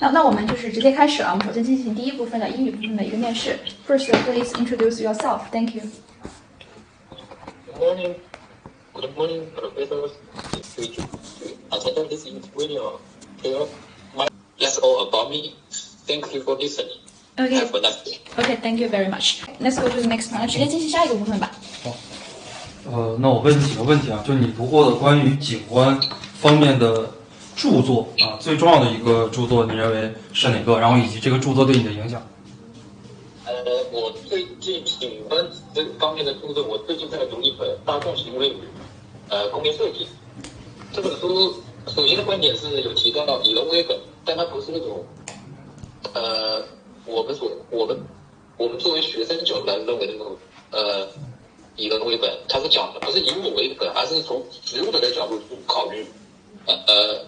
那那我们就是直接开始了。我们首先进行第一部分的英语部分的一个面试。First, please introduce yourself. Thank you. Good morning. Good morning, professors. Attend this interview. Here, my, that's all about me. Thank you for listening. Okay. Have a nice day. Okay, thank you very much. Let's go to the next one. 直接进行下一个部分吧。呃，那我问几个问题啊，就你读过的关于景观方面的 著作啊，最重要的一个著作，你认为是哪个？然后以及这个著作对你的影响？呃，我最近景观这方面的著作，我最近在读一本《大众行为与呃工业设计》这本书。首先的观点是有提到以人为本，但它不是那种呃我们所我们我们作为学生角度来认为的那种呃以人为本，它是讲的不是以我为本，而是从使用者的角度去考虑。呃呃，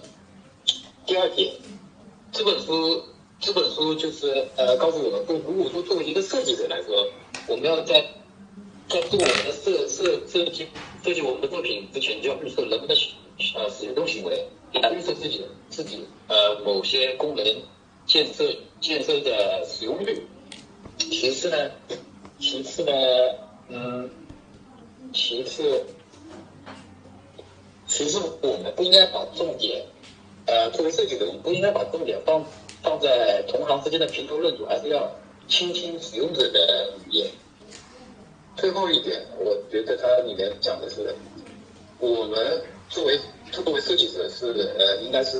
第二点，这本书这本书就是呃告诉我们，如果说作为一个设计者来说，我们要在在做我们的设设设计设计我们的作品之前，就要预测人们的呃使用中行为，来预测自己自己呃某些功能建设建设的使用率。其次呢，其次呢，嗯，其次。其实我们不应该把重点，呃，作为设计者，我们不应该把重点放放在同行之间的评头论足，还是要倾听使用者的语言。最后一点，我觉得它里面讲的是，我们作为作为设计者是呃，应该是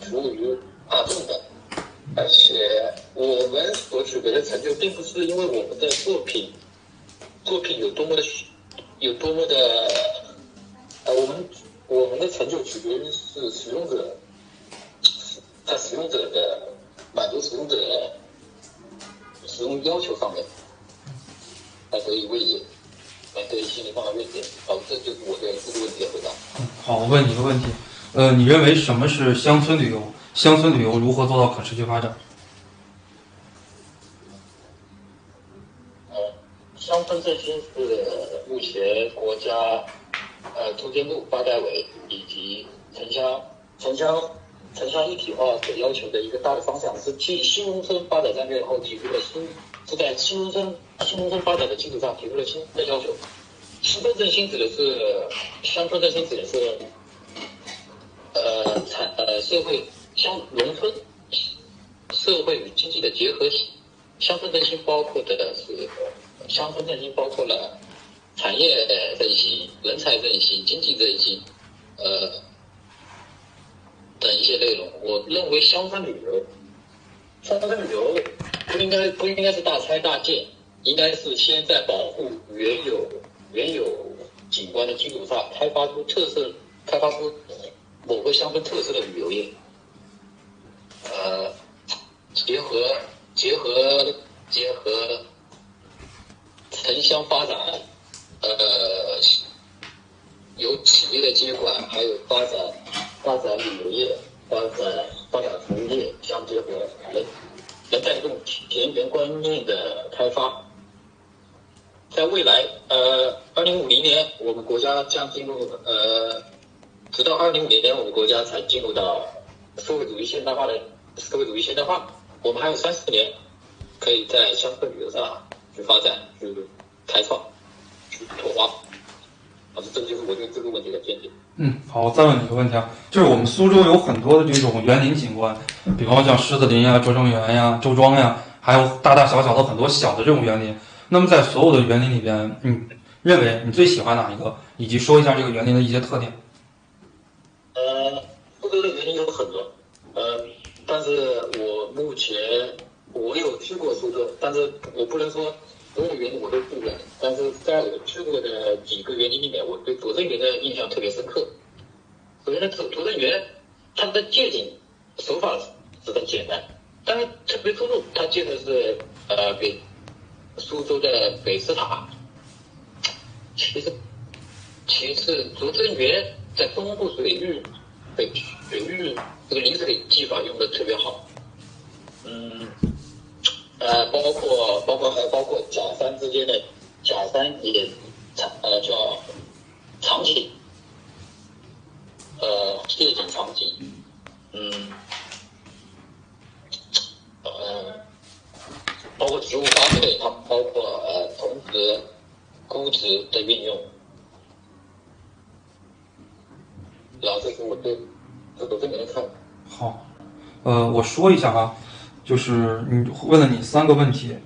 服务于大众的，而且我们所取得的成就，并不是因为我们的作品作品有多么的有多么的，呃，我们。我们的成就取决于是使用者，在使用者的满足使用者使用要求上面，来得以慰藉，来得以心理上的慰藉。好，这就是我对这个问题的回答。好，我问你一个问题，呃，你认为什么是乡村旅游？乡村旅游如何做到可持续发展？呃，乡村振兴是目前国家。呃，住建部、发改委以及城乡、城乡、城乡一体化所要求的一个大的方向，是替新农村发展战略后提出了新，是在新农村新农村发展的基础上提出了新的要求。乡村振兴指的是乡村振兴指的是，呃，产呃社会乡农村社会与经济的结合体。乡村振兴包括的是乡村振兴包括了。产业振兴、人才振兴、经济振兴，呃，等一些内容。我认为乡村旅游，乡村旅游不应该不应该是大拆大建，应该是先在保护原有原有景观的基础上，开发出特色，开发出某个乡村特色的旅游业，呃，结合结合结合城乡发展。呃，有企业的接管，还有发展发展旅游业，发展发展服务业相结合，能能带动田园观念的开发。在未来，呃，二零五零年，我们国家将进入呃，直到二零五零年，我们国家才进入到社会主义现代化的社会主义现代化。我们还有三四年，可以在乡村旅游上去发展，去开创。去拓荒，啊，这就是我对这个问题的见解。嗯，好，我再问你一个问题啊，就是我们苏州有很多的这种园林景观，比方像狮子林呀、拙政园呀、周庄呀，还有大大小小的很多小的这种园林。那么在所有的园林里边，你认为你最喜欢哪一个？以及说一下这个园林的一些特点。呃，苏州的园林有很多，呃，但是我目前我有去过苏州，但是我不能说。所有园林我都去过，但是在我去过的几个园林里面，我对拙政园的印象特别深刻。首先呢，拙拙政园它的借景手法十分简单，但是特别突出，它借的是呃北苏州的北寺塔。其次，其次，拙政园在东部水域北水域这个临水技法用的特别好。嗯。呃，包括包括还包括甲三之间的甲三也呃叫场景，呃夜景场景，嗯，呃，包括植物花卉，它包括呃同时估值的运用，然后这是我对这个都没看。好，呃，我说一下哈、啊。就是你问了你三个问题，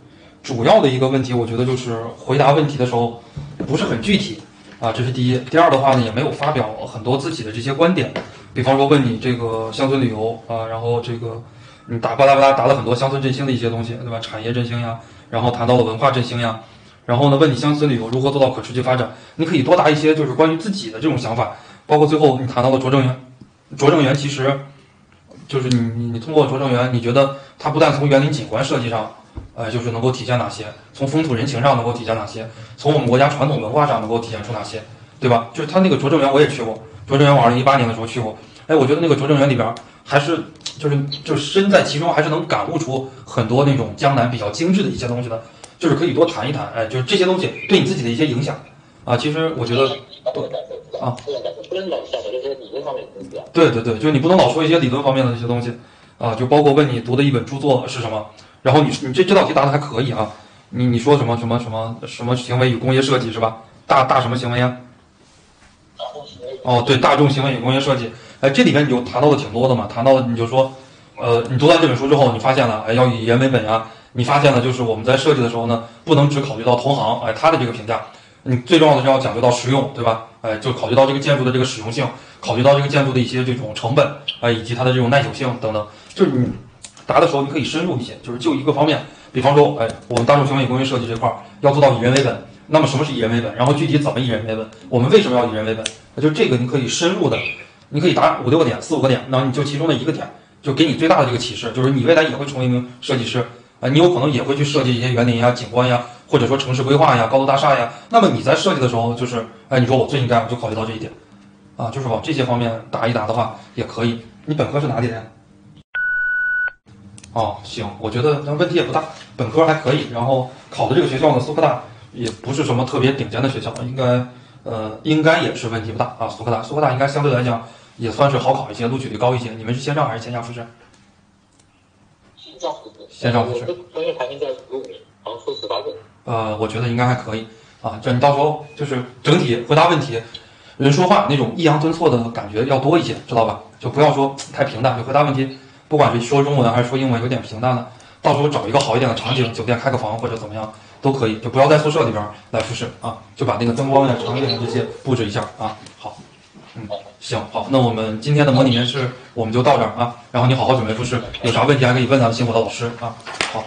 主要的一个问题，我觉得就是回答问题的时候不是很具体啊，这是第一。第二的话呢，也没有发表很多自己的这些观点，比方说问你这个乡村旅游啊，然后这个你打巴拉巴拉答了很多乡村振兴的一些东西，对吧？产业振兴呀，然后谈到了文化振兴呀，然后呢问你乡村旅游如何做到可持续发展，你可以多答一些就是关于自己的这种想法，包括最后你谈到了拙政园，拙政园其实。就是你你你通过拙政园，你觉得它不但从园林景观设计上，呃，就是能够体现哪些；从风土人情上能够体现哪些；从我们国家传统文化上能够体现出哪些，对吧？就是它那个拙政园我也去过，拙政园我二零一八年的时候去过，哎，我觉得那个拙政园里边还是就是就是身在其中，还是能感悟出很多那种江南比较精致的一些东西的，就是可以多谈一谈，哎，就是这些东西对你自己的一些影响啊。其实我觉得。啊，不能老讲的就是理论方面的东西啊。对对对，就是你不能老说一些理论方面的一些东西，啊，就包括问你读的一本著作是什么，然后你你这这道题答的还可以啊，你你说什么什么什么什么行为与工业设计是吧？大大什么行为呀？哦，对，大众行为与工业设计，哎，这里面你就谈到的挺多的嘛，谈到你就说，呃，你读完这本书之后，你发现了，哎，要以人为本呀，你发现了就是我们在设计的时候呢，不能只考虑到同行，哎，他的这个评价。你最重要的是要讲究到实用，对吧？哎，就考虑到这个建筑的这个实用性，考虑到这个建筑的一些这种成本，哎，以及它的这种耐久性等等。就是你答的时候，你可以深入一些，就是就一个方面，比方说，哎，我们大众行为工业设计这块要做到以人为本。那么什么是以人为本？然后具体怎么以人为本？我们为什么要以人为本？就这个你可以深入的，你可以答五六个点、四五个点，那你就其中的一个点，就给你最大的这个启示，就是你未来也会成为一名设计师，啊，你有可能也会去设计一些园林呀、景观呀。或者说城市规划呀、高楼大厦呀，那么你在设计的时候，就是哎，你说我最应该我就考虑到这一点，啊，就是往这些方面答一答的话也可以。你本科是哪里人？哦，行，我觉得那问题也不大，本科还可以。然后考的这个学校呢，苏科大也不是什么特别顶尖的学校，应该呃应该也是问题不大啊。苏科大，苏科大应该相对来讲也算是好考一些，录取率高一些。你们是线上还是线下复试？线上复试。线上复试。专业排名在十五名，好像出十八个。呃，我觉得应该还可以啊，就你到时候就是整体回答问题，人说话那种抑扬顿挫的感觉要多一些，知道吧？就不要说太平淡，就回答问题，不管是说中文还是说英文，有点平淡的，到时候找一个好一点的场景，酒店开个房或者怎么样都可以，就不要在宿舍里边来复试啊，就把那个灯光呀、场景这些布置一下啊。好，嗯，行，好，那我们今天的模拟面试我们就到这儿啊，然后你好好准备复试，有啥问题还可以问咱们辛苦的老师啊。好。